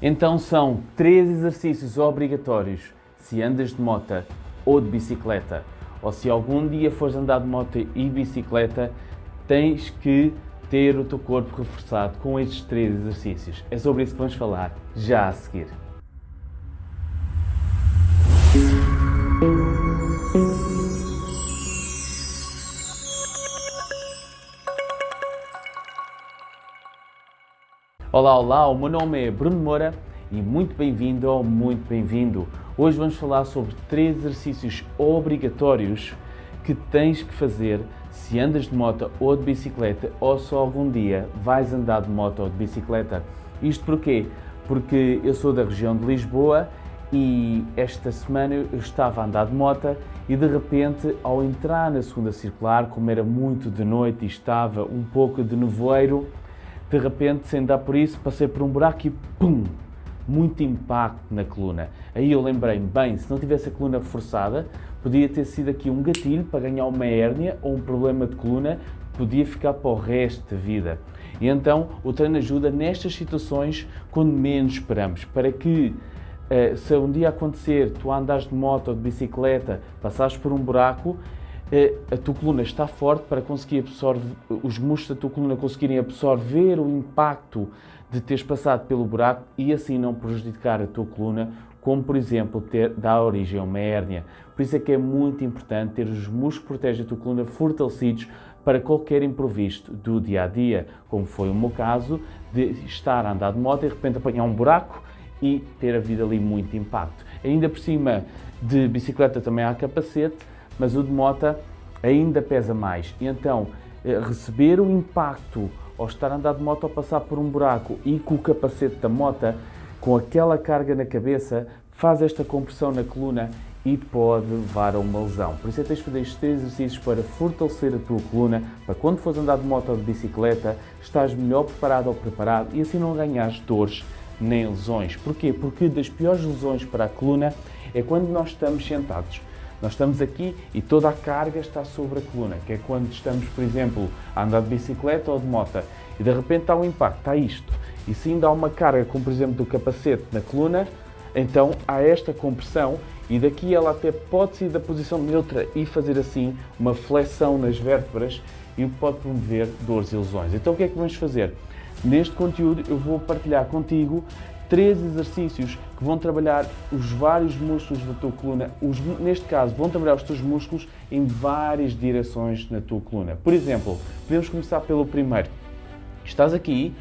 Então são três exercícios obrigatórios se andas de moto ou de bicicleta, ou se algum dia fores andar de moto e bicicleta, tens que ter o teu corpo reforçado com estes três exercícios. É sobre isso que vamos falar já a seguir. Olá, olá, o meu nome é Bruno Moura e muito bem-vindo ou muito bem-vindo. Hoje vamos falar sobre três exercícios obrigatórios que tens que fazer se andas de moto ou de bicicleta ou só algum dia vais andar de moto ou de bicicleta. Isto porquê? Porque eu sou da região de Lisboa e esta semana eu estava a andar de moto e de repente, ao entrar na segunda circular, como era muito de noite e estava um pouco de nevoeiro, de repente, sem dar por isso, passei por um buraco e pum! Muito impacto na coluna. Aí eu lembrei-me, bem, se não tivesse a coluna reforçada, podia ter sido aqui um gatilho para ganhar uma hérnia ou um problema de coluna podia ficar para o resto da vida. E então o treino ajuda nestas situações quando menos esperamos, para que eh, se um dia acontecer, tu andas de moto ou de bicicleta, passares por um buraco, é, a tua coluna está forte para conseguir absorver, os músculos da tua coluna conseguirem absorver o impacto de teres passado pelo buraco e assim não prejudicar a tua coluna, como por exemplo ter, dar origem a uma hérnia. Por isso é que é muito importante ter os músculos que protegem a tua coluna fortalecidos para qualquer imprevisto do dia a dia, como foi o meu caso de estar a andar de moto e de repente apanhar um buraco e ter havido ali muito impacto. Ainda por cima de bicicleta também há capacete, mas o de moto ainda pesa mais. E então, eh, receber o impacto ao estar a andar de moto ou passar por um buraco e com o capacete da moto, com aquela carga na cabeça, faz esta compressão na coluna e pode levar a uma lesão. Por isso é que tens de fazer estes três exercícios para fortalecer a tua coluna, para quando fores andar de moto ou de bicicleta, estás melhor preparado ou preparado e assim não ganhares dores nem lesões. Porquê? Porque das piores lesões para a coluna é quando nós estamos sentados. Nós estamos aqui e toda a carga está sobre a coluna, que é quando estamos, por exemplo, a andar de bicicleta ou de moto e de repente há um impacto, está isto. E se ainda há uma carga, como por exemplo do capacete na coluna, então há esta compressão e daqui ela até pode sair da posição neutra e fazer assim uma flexão nas vértebras e pode promover dores e lesões. Então o que é que vamos fazer? Neste conteúdo eu vou partilhar contigo três exercícios que vão trabalhar os vários músculos da tua coluna. Os, neste caso, vão trabalhar os teus músculos em várias direções na tua coluna. Por exemplo, podemos começar pelo primeiro. Estás aqui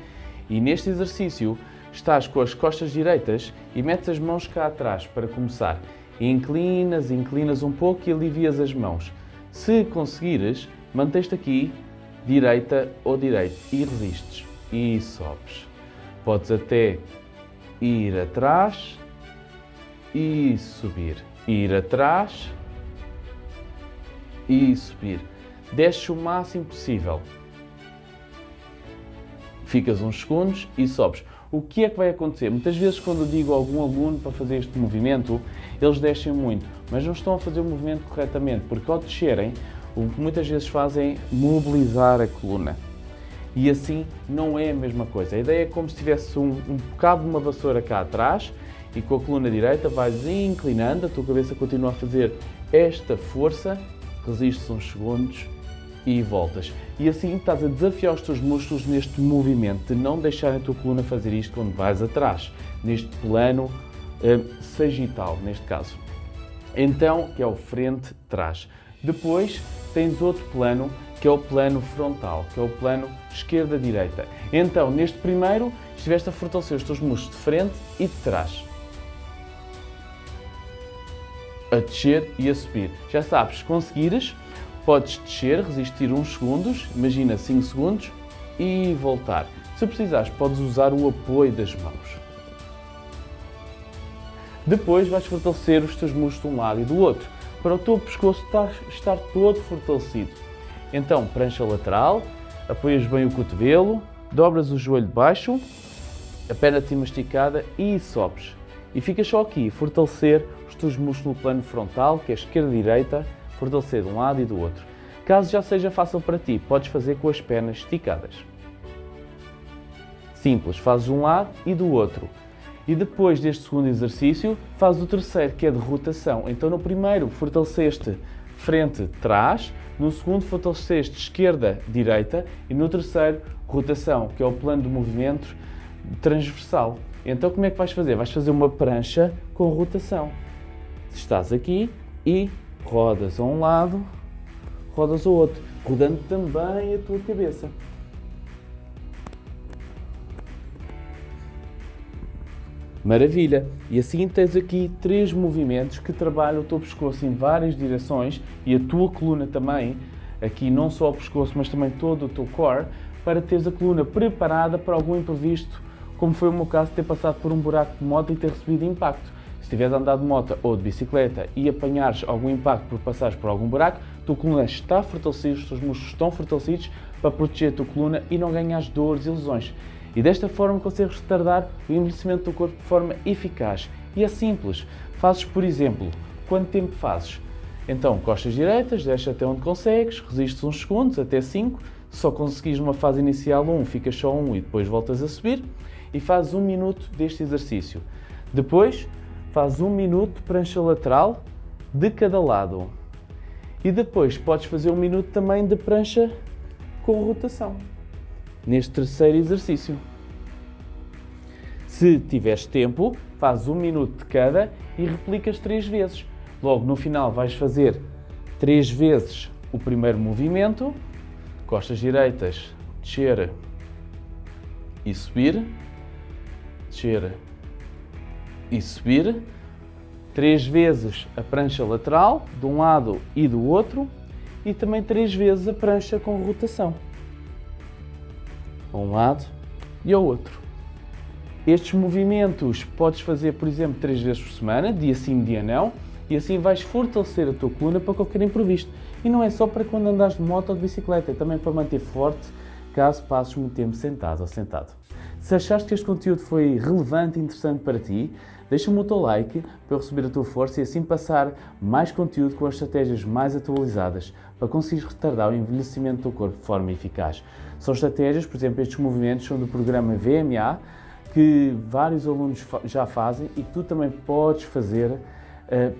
e neste exercício estás com as costas direitas e metes as mãos cá atrás para começar. inclinas, inclinas um pouco e alivias as mãos. Se conseguires, manteste aqui direita ou direito e resistes e sobes. Podes até ir atrás e subir, ir atrás e subir. Desce o máximo possível. Ficas uns segundos e sobes. O que é que vai acontecer? Muitas vezes, quando digo a algum aluno para fazer este movimento, eles descem muito, mas não estão a fazer o movimento corretamente, porque ao descerem, o que muitas vezes fazem é mobilizar a coluna e assim não é a mesma coisa. A ideia é como se tivesse um, um bocado de uma vassoura cá atrás e com a coluna direita vais inclinando, a tua cabeça continua a fazer esta força, resistes uns segundos e voltas. E assim estás a desafiar os teus músculos neste movimento, de não deixar a tua coluna fazer isto quando vais atrás, neste plano eh, sagital, neste caso. Então, que é o frente-trás. Depois tens outro plano que é o plano frontal, que é o plano esquerda-direita. Então, neste primeiro, estiveste a fortalecer os teus músculos de frente e de trás. A descer e a subir. Já sabes, se conseguires, podes descer, resistir uns segundos, imagina 5 segundos, e voltar. Se precisares, podes usar o apoio das mãos. Depois vais fortalecer os teus músculos de um lado e do outro, para o teu pescoço estar, estar todo fortalecido. Então, prancha lateral, apoias bem o cotovelo, dobras o joelho de baixo, a perna de cima esticada e sobes. E ficas só aqui, fortalecer os teus músculos no plano frontal, que é esquerda e direita, fortalecer de um lado e do outro. Caso já seja fácil para ti, podes fazer com as pernas esticadas. Simples, fazes de um lado e do outro. E depois deste segundo exercício, faz o terceiro, que é de rotação. Então, no primeiro, fortaleceste frente, trás. No segundo, fortaleceste esquerda, direita. E no terceiro, rotação, que é o plano de movimento transversal. Então, como é que vais fazer? Vais fazer uma prancha com rotação. Estás aqui e rodas a um lado, rodas ao outro, rodando também a tua cabeça. Maravilha! E assim tens aqui três movimentos que trabalham o teu pescoço em várias direções e a tua coluna também, aqui não só o pescoço, mas também todo o teu core, para teres a coluna preparada para algum imprevisto, como foi o meu caso de ter passado por um buraco de moto e ter recebido impacto. Se tiveres andado de moto ou de bicicleta e apanhares algum impacto por passares por algum buraco, a tua coluna está fortalecida, os teus músculos estão fortalecidos para proteger a tua coluna e não ganhas dores e lesões. E desta forma consegues retardar o envelhecimento do corpo de forma eficaz. E é simples. Fazes, por exemplo, quanto tempo fazes? Então, costas direitas, deixa até onde consegues, resistes uns segundos, até 5. Só conseguis numa fase inicial 1, um, ficas só 1 um, e depois voltas a subir. E fazes um minuto deste exercício. Depois, fazes um minuto de prancha lateral de cada lado. E depois podes fazer um minuto também de prancha com rotação neste terceiro exercício. Se tiveres tempo, fazes um minuto de cada e replicas três vezes. Logo no final vais fazer três vezes o primeiro movimento, costas direitas, descer e subir, descer e subir, três vezes a prancha lateral, de um lado e do outro, e também três vezes a prancha com rotação a um lado e ao outro. Estes movimentos podes fazer, por exemplo, três vezes por semana, dia sim, dia não, e assim vais fortalecer a tua coluna para qualquer imprevisto. E não é só para quando andas de moto ou de bicicleta, é também para manter forte caso passes muito tempo sentado ou sentado. Se achaste que este conteúdo foi relevante e interessante para ti, deixa-me o teu like para receber a tua força e assim passar mais conteúdo com as estratégias mais atualizadas para conseguir retardar o envelhecimento do corpo de forma eficaz. São estratégias, por exemplo, estes movimentos são do programa VMA, que vários alunos já fazem e tu também podes fazer uh,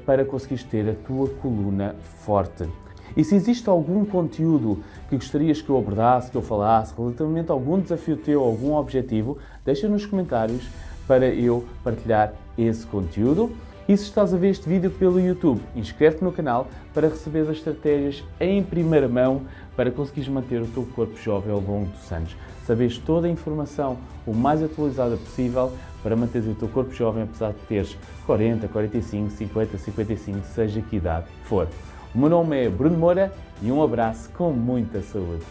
para conseguires ter a tua coluna forte. E se existe algum conteúdo que gostarias que eu abordasse, que eu falasse, relativamente a algum desafio teu, algum objetivo, deixa nos comentários para eu partilhar esse conteúdo. E se estás a ver este vídeo pelo YouTube, inscreve-te no canal para receber as estratégias em primeira mão para conseguires manter o teu corpo jovem ao longo dos anos. Sabes toda a informação o mais atualizada possível para manter o teu corpo jovem apesar de teres 40, 45, 50, 55, seja que idade for. O meu nome é Bruno Moura e um abraço com muita saúde.